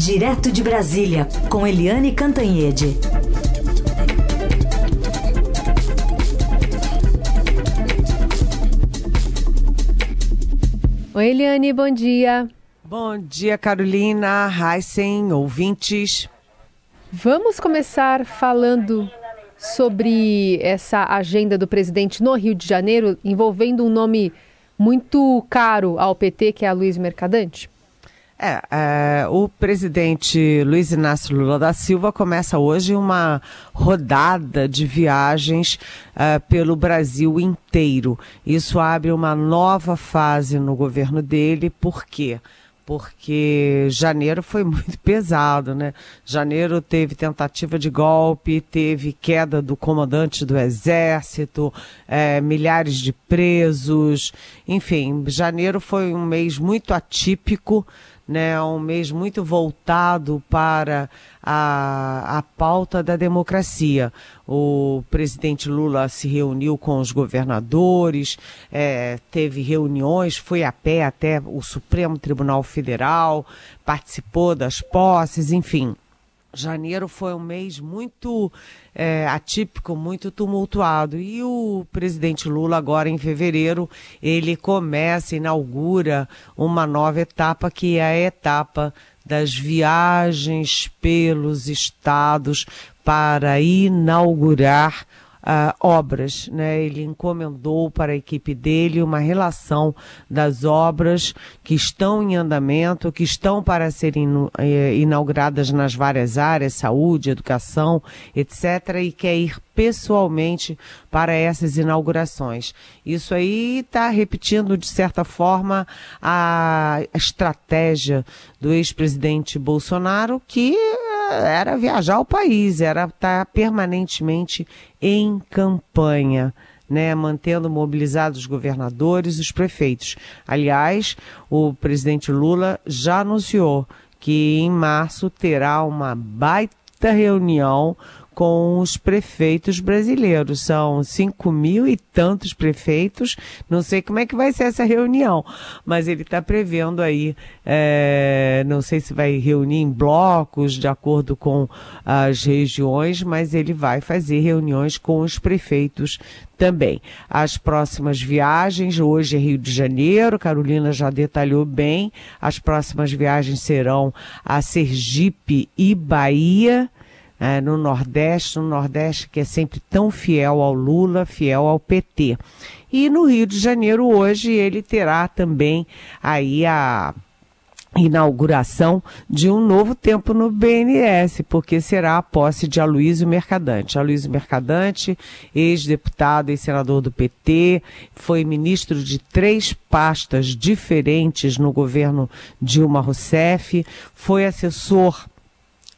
Direto de Brasília, com Eliane Cantanhede. Oi, Eliane, bom dia. Bom dia, Carolina, Heisen, ouvintes. Vamos começar falando sobre essa agenda do presidente no Rio de Janeiro, envolvendo um nome muito caro ao PT, que é a Luiz Mercadante? É, é, o presidente Luiz Inácio Lula da Silva começa hoje uma rodada de viagens é, pelo Brasil inteiro. Isso abre uma nova fase no governo dele, por quê? porque janeiro foi muito pesado, né? Janeiro teve tentativa de golpe, teve queda do comandante do exército, é, milhares de presos, enfim, janeiro foi um mês muito atípico né, um mês muito voltado para a, a pauta da democracia. O presidente Lula se reuniu com os governadores, é, teve reuniões, foi a pé até o Supremo Tribunal Federal, participou das posses, enfim. Janeiro foi um mês muito é, atípico, muito tumultuado. E o presidente Lula, agora em fevereiro, ele começa, inaugura uma nova etapa, que é a etapa das viagens pelos estados para inaugurar uh, obras. Né? Ele encomendou para a equipe dele uma relação das obras que estão em andamento, que estão para serem eh, inauguradas nas várias áreas, saúde, educação, etc., e quer ir pessoalmente para essas inaugurações. Isso aí está repetindo, de certa forma, a estratégia do ex-presidente Bolsonaro, que era viajar ao país, era estar permanentemente em campanha. Né, mantendo mobilizados os governadores e os prefeitos. Aliás, o presidente Lula já anunciou que em março terá uma baita reunião com os prefeitos brasileiros. São cinco mil e tantos prefeitos. Não sei como é que vai ser essa reunião, mas ele está prevendo aí, é, não sei se vai reunir em blocos de acordo com as regiões, mas ele vai fazer reuniões com os prefeitos também. As próximas viagens, hoje é Rio de Janeiro, Carolina já detalhou bem, as próximas viagens serão a Sergipe e Bahia é, no Nordeste, no Nordeste que é sempre tão fiel ao Lula, fiel ao PT. E no Rio de Janeiro hoje ele terá também aí a inauguração de um novo tempo no BNS, porque será a posse de Aloysio Mercadante. Aloysio Mercadante, ex-deputado e senador do PT, foi ministro de três pastas diferentes no governo Dilma Rousseff, foi assessor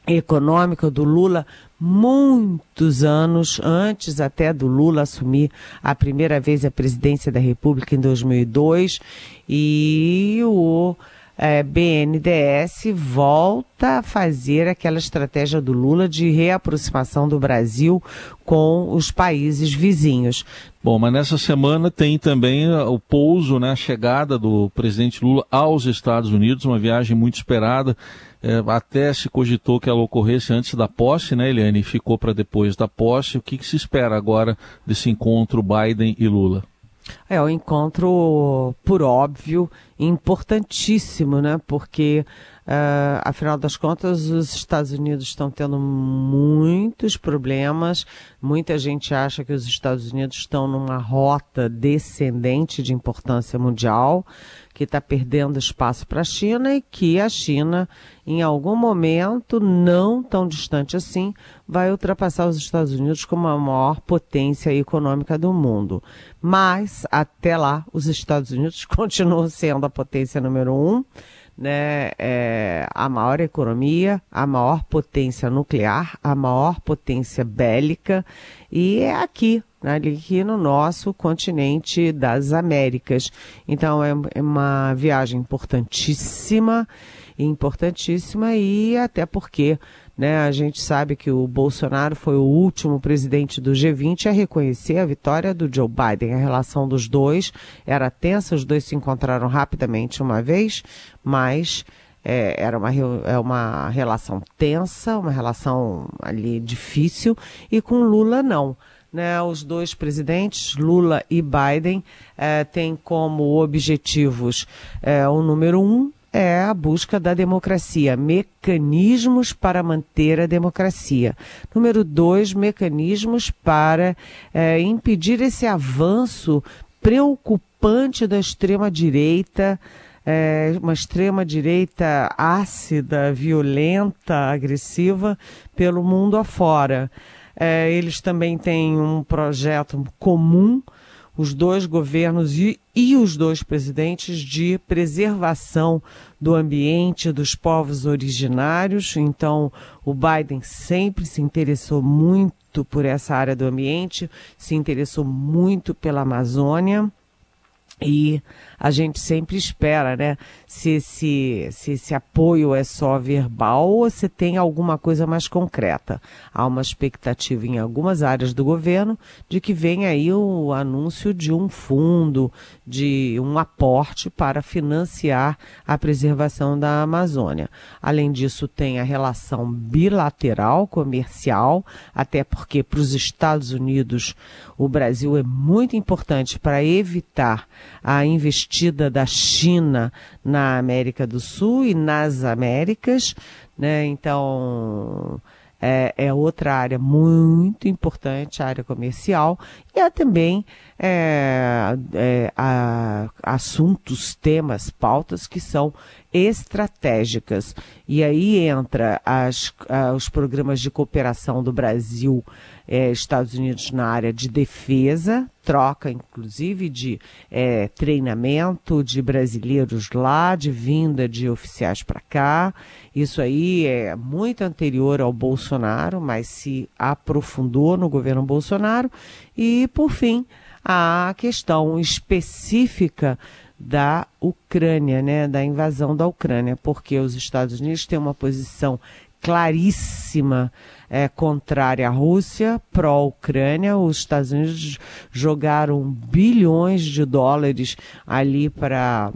econômica do Lula muitos anos antes até do Lula assumir a primeira vez a presidência da República em 2002 e o é, volta a fazer aquela estratégia do Lula de reaproximação do Brasil com os países vizinhos. Bom, mas nessa semana tem também uh, o pouso, né, a chegada do presidente Lula aos Estados Unidos, uma viagem muito esperada. É, até se cogitou que ela ocorresse antes da posse, né, Eliane? Ficou para depois da posse. O que, que se espera agora desse encontro Biden e Lula? É um encontro, por óbvio, importantíssimo, né? Porque, uh, afinal das contas, os Estados Unidos estão tendo muitos problemas. Muita gente acha que os Estados Unidos estão numa rota descendente de importância mundial que está perdendo espaço para a China e que a China, em algum momento, não tão distante assim, vai ultrapassar os Estados Unidos como a maior potência econômica do mundo. Mas, até lá, os Estados Unidos continuam sendo a potência número um. Né, é, a maior economia, a maior potência nuclear, a maior potência bélica, e é aqui aqui no nosso continente das Américas. Então é, é uma viagem importantíssima, importantíssima e até porque né, a gente sabe que o Bolsonaro foi o último presidente do G20 a reconhecer a vitória do Joe Biden. A relação dos dois era tensa, os dois se encontraram rapidamente uma vez, mas é, era uma, é uma relação tensa, uma relação ali difícil, e com Lula não. Né, os dois presidentes, Lula e Biden, eh, têm como objetivos eh, o número um é a busca da democracia, mecanismos para manter a democracia. Número dois, mecanismos para eh, impedir esse avanço preocupante da extrema-direita, é, uma extrema-direita ácida, violenta, agressiva pelo mundo afora. É, eles também têm um projeto comum, os dois governos e, e os dois presidentes, de preservação do ambiente dos povos originários. Então, o Biden sempre se interessou muito por essa área do ambiente, se interessou muito pela Amazônia. E a gente sempre espera, né? Se esse, se esse apoio é só verbal ou se tem alguma coisa mais concreta. Há uma expectativa em algumas áreas do governo de que venha aí o anúncio de um fundo, de um aporte para financiar a preservação da Amazônia. Além disso, tem a relação bilateral comercial, até porque para os Estados Unidos o Brasil é muito importante para evitar a investida da China na América do Sul e nas Américas, né? Então é, é outra área muito importante, a área comercial, e há também é, é, assuntos, temas, pautas que são estratégicas. E aí entra as, os programas de cooperação do Brasil é, Estados Unidos na área de defesa, troca inclusive de é, treinamento de brasileiros lá, de vinda de oficiais para cá. Isso aí é muito anterior ao Bolsonaro, mas se aprofundou no governo Bolsonaro. E, por fim, a questão específica da Ucrânia, né, da invasão da Ucrânia, porque os Estados Unidos têm uma posição claríssima é, contrária à Rússia, pró-Ucrânia. Os Estados Unidos jogaram bilhões de dólares ali para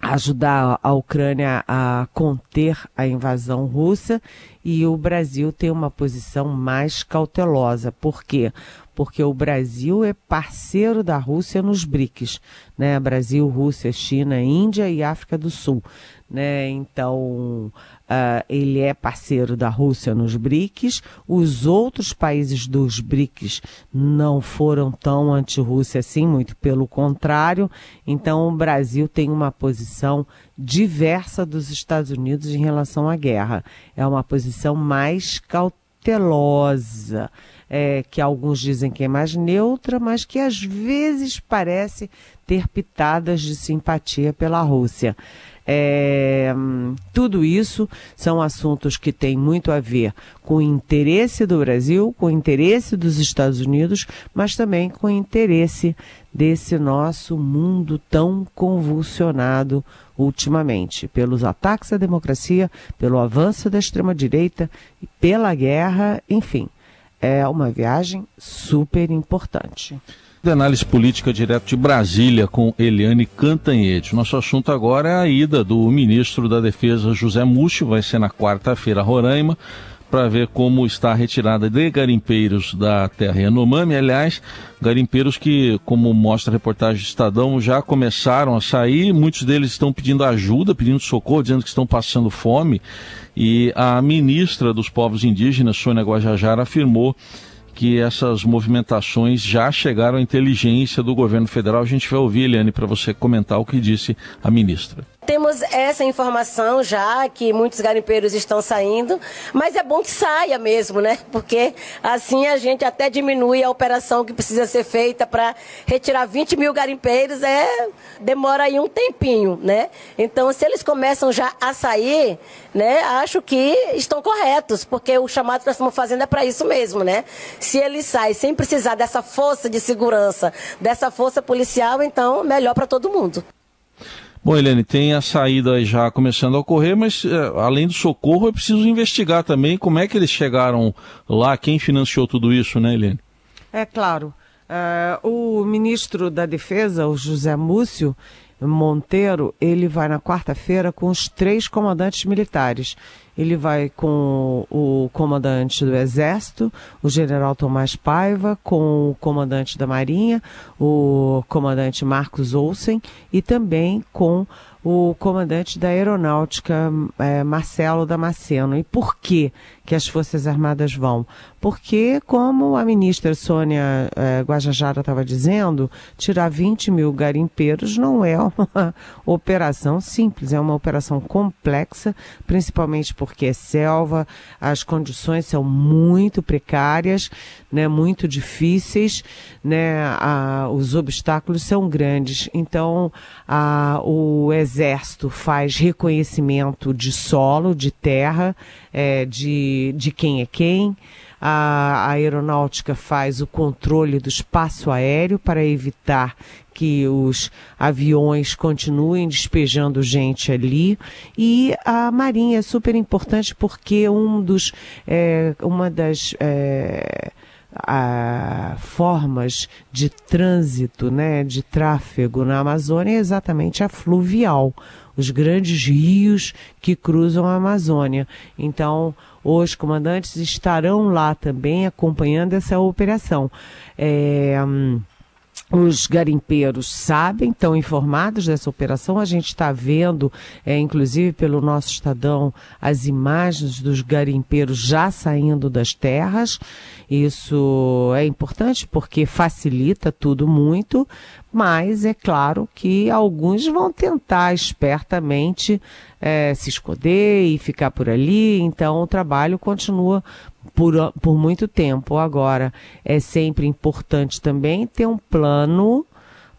ajudar a Ucrânia a conter a invasão russa e o Brasil tem uma posição mais cautelosa. Por quê? Porque o Brasil é parceiro da Rússia nos BRICS, né? Brasil, Rússia, China, Índia e África do Sul, né? Então, Uh, ele é parceiro da Rússia nos BRICS. Os outros países dos BRICS não foram tão anti-Rússia assim, muito pelo contrário. Então, o Brasil tem uma posição diversa dos Estados Unidos em relação à guerra. É uma posição mais cautelosa. É, que alguns dizem que é mais neutra, mas que às vezes parece ter pitadas de simpatia pela Rússia. É, tudo isso são assuntos que têm muito a ver com o interesse do Brasil, com o interesse dos Estados Unidos, mas também com o interesse desse nosso mundo tão convulsionado ultimamente, pelos ataques à democracia, pelo avanço da extrema-direita, pela guerra, enfim. É uma viagem super importante de análise política direto de Brasília com Eliane Cantanhete. Nosso assunto agora é a ida do ministro da Defesa José Múcio, vai ser na quarta-feira Roraima, para ver como está a retirada de garimpeiros da terra Yanomami. Aliás, garimpeiros que, como mostra a reportagem do Estadão, já começaram a sair. Muitos deles estão pedindo ajuda, pedindo socorro, dizendo que estão passando fome. E a ministra dos Povos Indígenas, Sônia Guajajara, afirmou que essas movimentações já chegaram à inteligência do governo federal. A gente vai ouvir, Eliane, para você comentar o que disse a ministra. Temos essa informação já que muitos garimpeiros estão saindo, mas é bom que saia mesmo, né? Porque assim a gente até diminui a operação que precisa ser feita para retirar 20 mil garimpeiros, é demora aí um tempinho, né? Então, se eles começam já a sair, né? Acho que estão corretos, porque o chamado que nós estamos fazendo é para isso mesmo, né? Se eles saem sem precisar dessa força de segurança, dessa força policial, então melhor para todo mundo. Bom, Helene, tem a saída já começando a ocorrer, mas é, além do socorro, é preciso investigar também como é que eles chegaram lá, quem financiou tudo isso, né, Helene? É claro. Uh, o ministro da Defesa, o José Múcio, Monteiro, ele vai na quarta-feira com os três comandantes militares. Ele vai com o comandante do Exército, o general Tomás Paiva, com o comandante da Marinha, o comandante Marcos Olsen, e também com o comandante da Aeronáutica, é, Marcelo Damasceno. E por que que as Forças Armadas vão? Porque, como a ministra Sônia é, Guajajara estava dizendo, tirar 20 mil garimpeiros não é uma operação simples, é uma operação complexa, principalmente porque é selva, as condições são muito precárias, né, muito difíceis, né, a, os obstáculos são grandes. Então, a, o Exército faz reconhecimento de solo, de terra, é, de, de quem é quem. A, a aeronáutica faz o controle do espaço aéreo para evitar que os aviões continuem despejando gente ali. E a Marinha é super importante porque um dos, é, uma das é, a, formas de trânsito, né, de tráfego na Amazônia é exatamente a fluvial, os grandes rios que cruzam a Amazônia. Então, os comandantes estarão lá também acompanhando essa operação. É, hum, os garimpeiros sabem, estão informados dessa operação. A gente está vendo, é, inclusive pelo nosso Estadão, as imagens dos garimpeiros já saindo das terras. Isso é importante porque facilita tudo muito, mas é claro que alguns vão tentar espertamente é, se esconder e ficar por ali. Então o trabalho continua por, por muito tempo. Agora, é sempre importante também ter um plano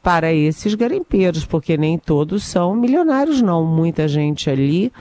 para esses garimpeiros, porque nem todos são milionários, não. Muita gente ali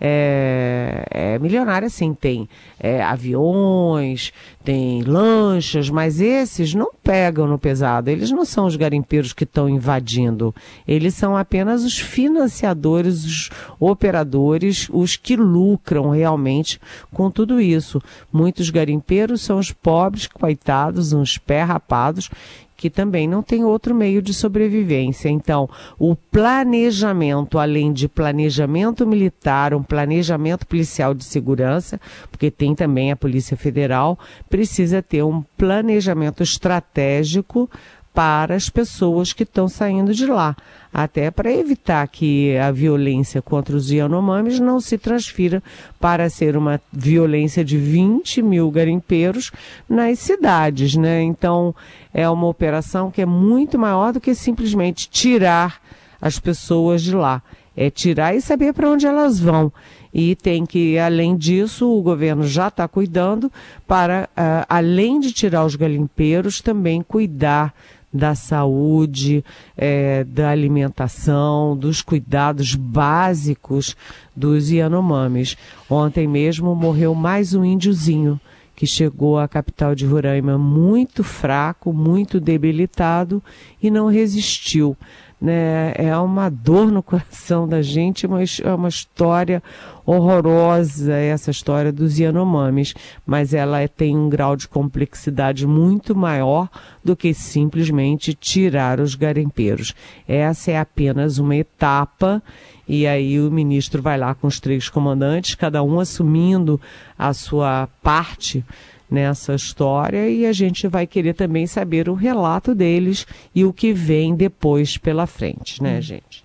é, é milionária, sim. Tem é, aviões, tem lanchas, mas esses não pegam no pesado. Eles não são os garimpeiros que estão invadindo. Eles são apenas os financiadores, os operadores, os que lucram realmente com tudo isso. Muitos garimpeiros são os pobres, coitados, uns pé rapados, que também não tem outro meio de sobrevivência. Então, o planejamento, além de planejamento militar, um planejamento policial de segurança, porque tem também a Polícia Federal, precisa ter um planejamento estratégico para as pessoas que estão saindo de lá, até para evitar que a violência contra os Yanomamis não se transfira para ser uma violência de 20 mil garimpeiros nas cidades, né? Então, é uma operação que é muito maior do que simplesmente tirar as pessoas de lá. É tirar e saber para onde elas vão. E tem que, além disso, o governo já está cuidando para, uh, além de tirar os garimpeiros, também cuidar da saúde, é, da alimentação, dos cuidados básicos dos Yanomamis. Ontem mesmo morreu mais um índiozinho que chegou à capital de Roraima muito fraco, muito debilitado e não resistiu né? É uma dor no coração da gente, mas é uma história horrorosa essa história dos Yanomamis, mas ela tem um grau de complexidade muito maior do que simplesmente tirar os garimpeiros. Essa é apenas uma etapa e aí o ministro vai lá com os três comandantes, cada um assumindo a sua parte nessa história e a gente vai querer também saber o relato deles e o que vem depois pela frente, né, hum. gente?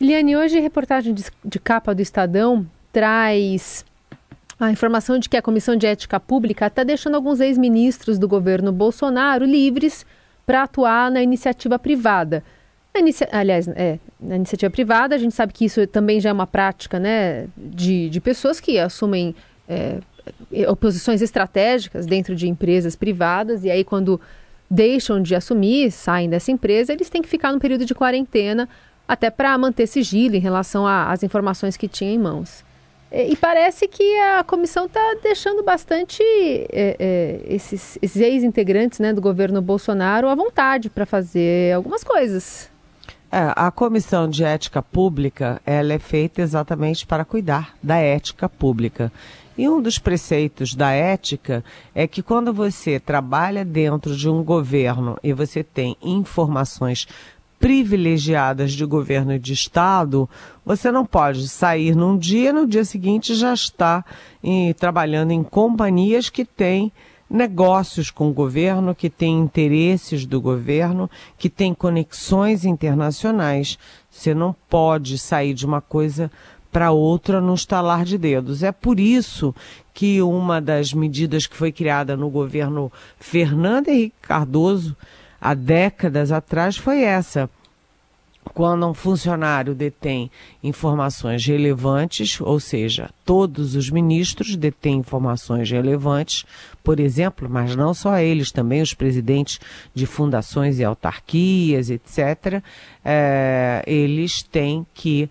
Eliane, hoje a reportagem de, de capa do Estadão traz a informação de que a Comissão de Ética Pública está deixando alguns ex-ministros do governo Bolsonaro livres para atuar na iniciativa privada. Inicia... Aliás, é, na iniciativa privada, a gente sabe que isso também já é uma prática né, de, de pessoas que assumem é, oposições estratégicas dentro de empresas privadas, e aí quando deixam de assumir, saem dessa empresa, eles têm que ficar no período de quarentena, até para manter sigilo em relação às informações que tinham em mãos. E, e parece que a comissão está deixando bastante é, é, esses, esses ex-integrantes né, do governo Bolsonaro à vontade para fazer algumas coisas. É, a comissão de ética pública ela é feita exatamente para cuidar da ética pública. E um dos preceitos da ética é que quando você trabalha dentro de um governo e você tem informações privilegiadas de governo e de Estado, você não pode sair num dia e no dia seguinte já está em, trabalhando em companhias que têm negócios com o governo, que têm interesses do governo, que têm conexões internacionais. Você não pode sair de uma coisa para outra no estalar de dedos. É por isso que uma das medidas que foi criada no governo Fernando Henrique Cardoso há décadas atrás foi essa. Quando um funcionário detém informações relevantes, ou seja, todos os ministros detêm informações relevantes, por exemplo, mas não só eles, também os presidentes de fundações e autarquias, etc., é, eles têm que,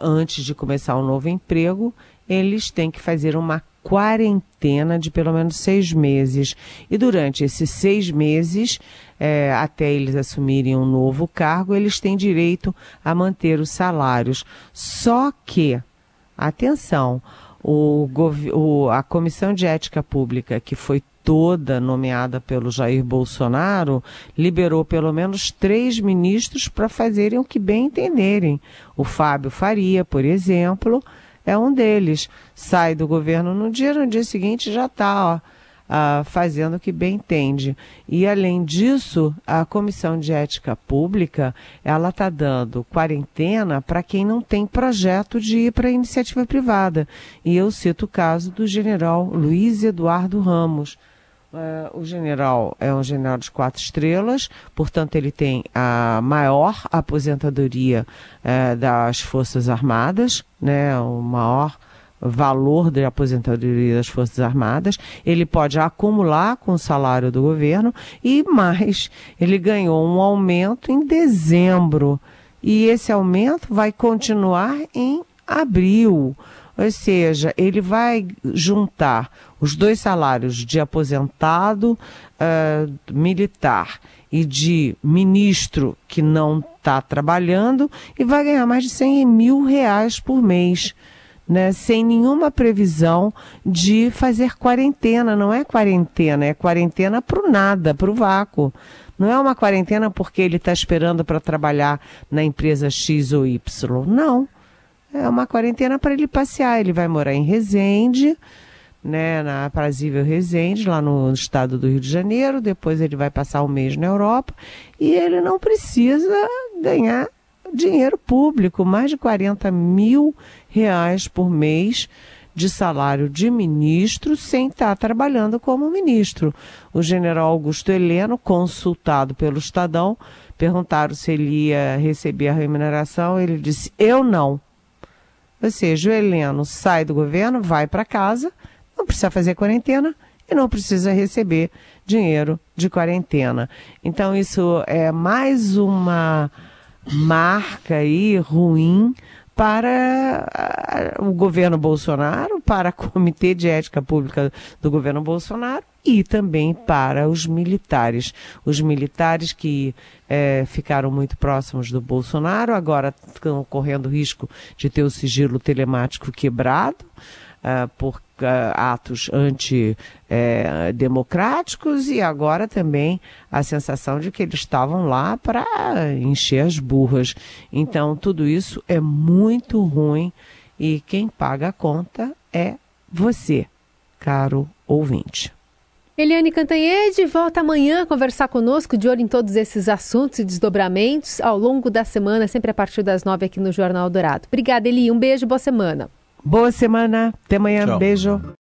antes de começar um novo emprego, eles têm que fazer uma quarentena de pelo menos seis meses. E durante esses seis meses, é, até eles assumirem um novo cargo, eles têm direito a manter os salários. Só que, atenção, o, o, a Comissão de Ética Pública, que foi toda nomeada pelo Jair Bolsonaro, liberou pelo menos três ministros para fazerem o que bem entenderem. O Fábio Faria, por exemplo, é um deles. Sai do governo no dia, no dia seguinte já está uh, fazendo o que bem entende. E além disso, a Comissão de Ética Pública ela está dando quarentena para quem não tem projeto de ir para a iniciativa privada. E eu cito o caso do general Luiz Eduardo Ramos. Uh, o general é um general de quatro estrelas, portanto, ele tem a maior aposentadoria uh, das Forças Armadas, né, o maior valor de aposentadoria das Forças Armadas. Ele pode acumular com o salário do governo e mais, ele ganhou um aumento em dezembro e esse aumento vai continuar em abril. Ou seja, ele vai juntar os dois salários de aposentado uh, militar e de ministro que não está trabalhando e vai ganhar mais de 100 mil reais por mês. Né, sem nenhuma previsão de fazer quarentena. Não é quarentena, é quarentena para o nada, para o vácuo. Não é uma quarentena porque ele está esperando para trabalhar na empresa X ou Y. Não é uma quarentena para ele passear. Ele vai morar em Resende, né, na aprazível Resende, lá no estado do Rio de Janeiro. Depois ele vai passar um mês na Europa e ele não precisa ganhar dinheiro público, mais de 40 mil reais por mês de salário de ministro sem estar trabalhando como ministro. O general Augusto Heleno, consultado pelo Estadão, perguntaram se ele ia receber a remuneração, ele disse: Eu não. Ou seja, o Heleno sai do governo, vai para casa, não precisa fazer quarentena e não precisa receber dinheiro de quarentena. Então, isso é mais uma marca aí ruim para o governo Bolsonaro, para o Comitê de Ética Pública do governo Bolsonaro e também para os militares. Os militares que é, ficaram muito próximos do Bolsonaro agora estão correndo risco de ter o sigilo telemático quebrado. Uh, por uh, atos antidemocráticos e agora também a sensação de que eles estavam lá para encher as burras. Então, tudo isso é muito ruim e quem paga a conta é você, caro ouvinte. Eliane Cantanhede volta amanhã a conversar conosco de olho em todos esses assuntos e desdobramentos ao longo da semana, sempre a partir das nove aqui no Jornal Dourado. Obrigada, Eli. Um beijo, boa semana. Boa semana. Até amanhã. Tchau. Beijo.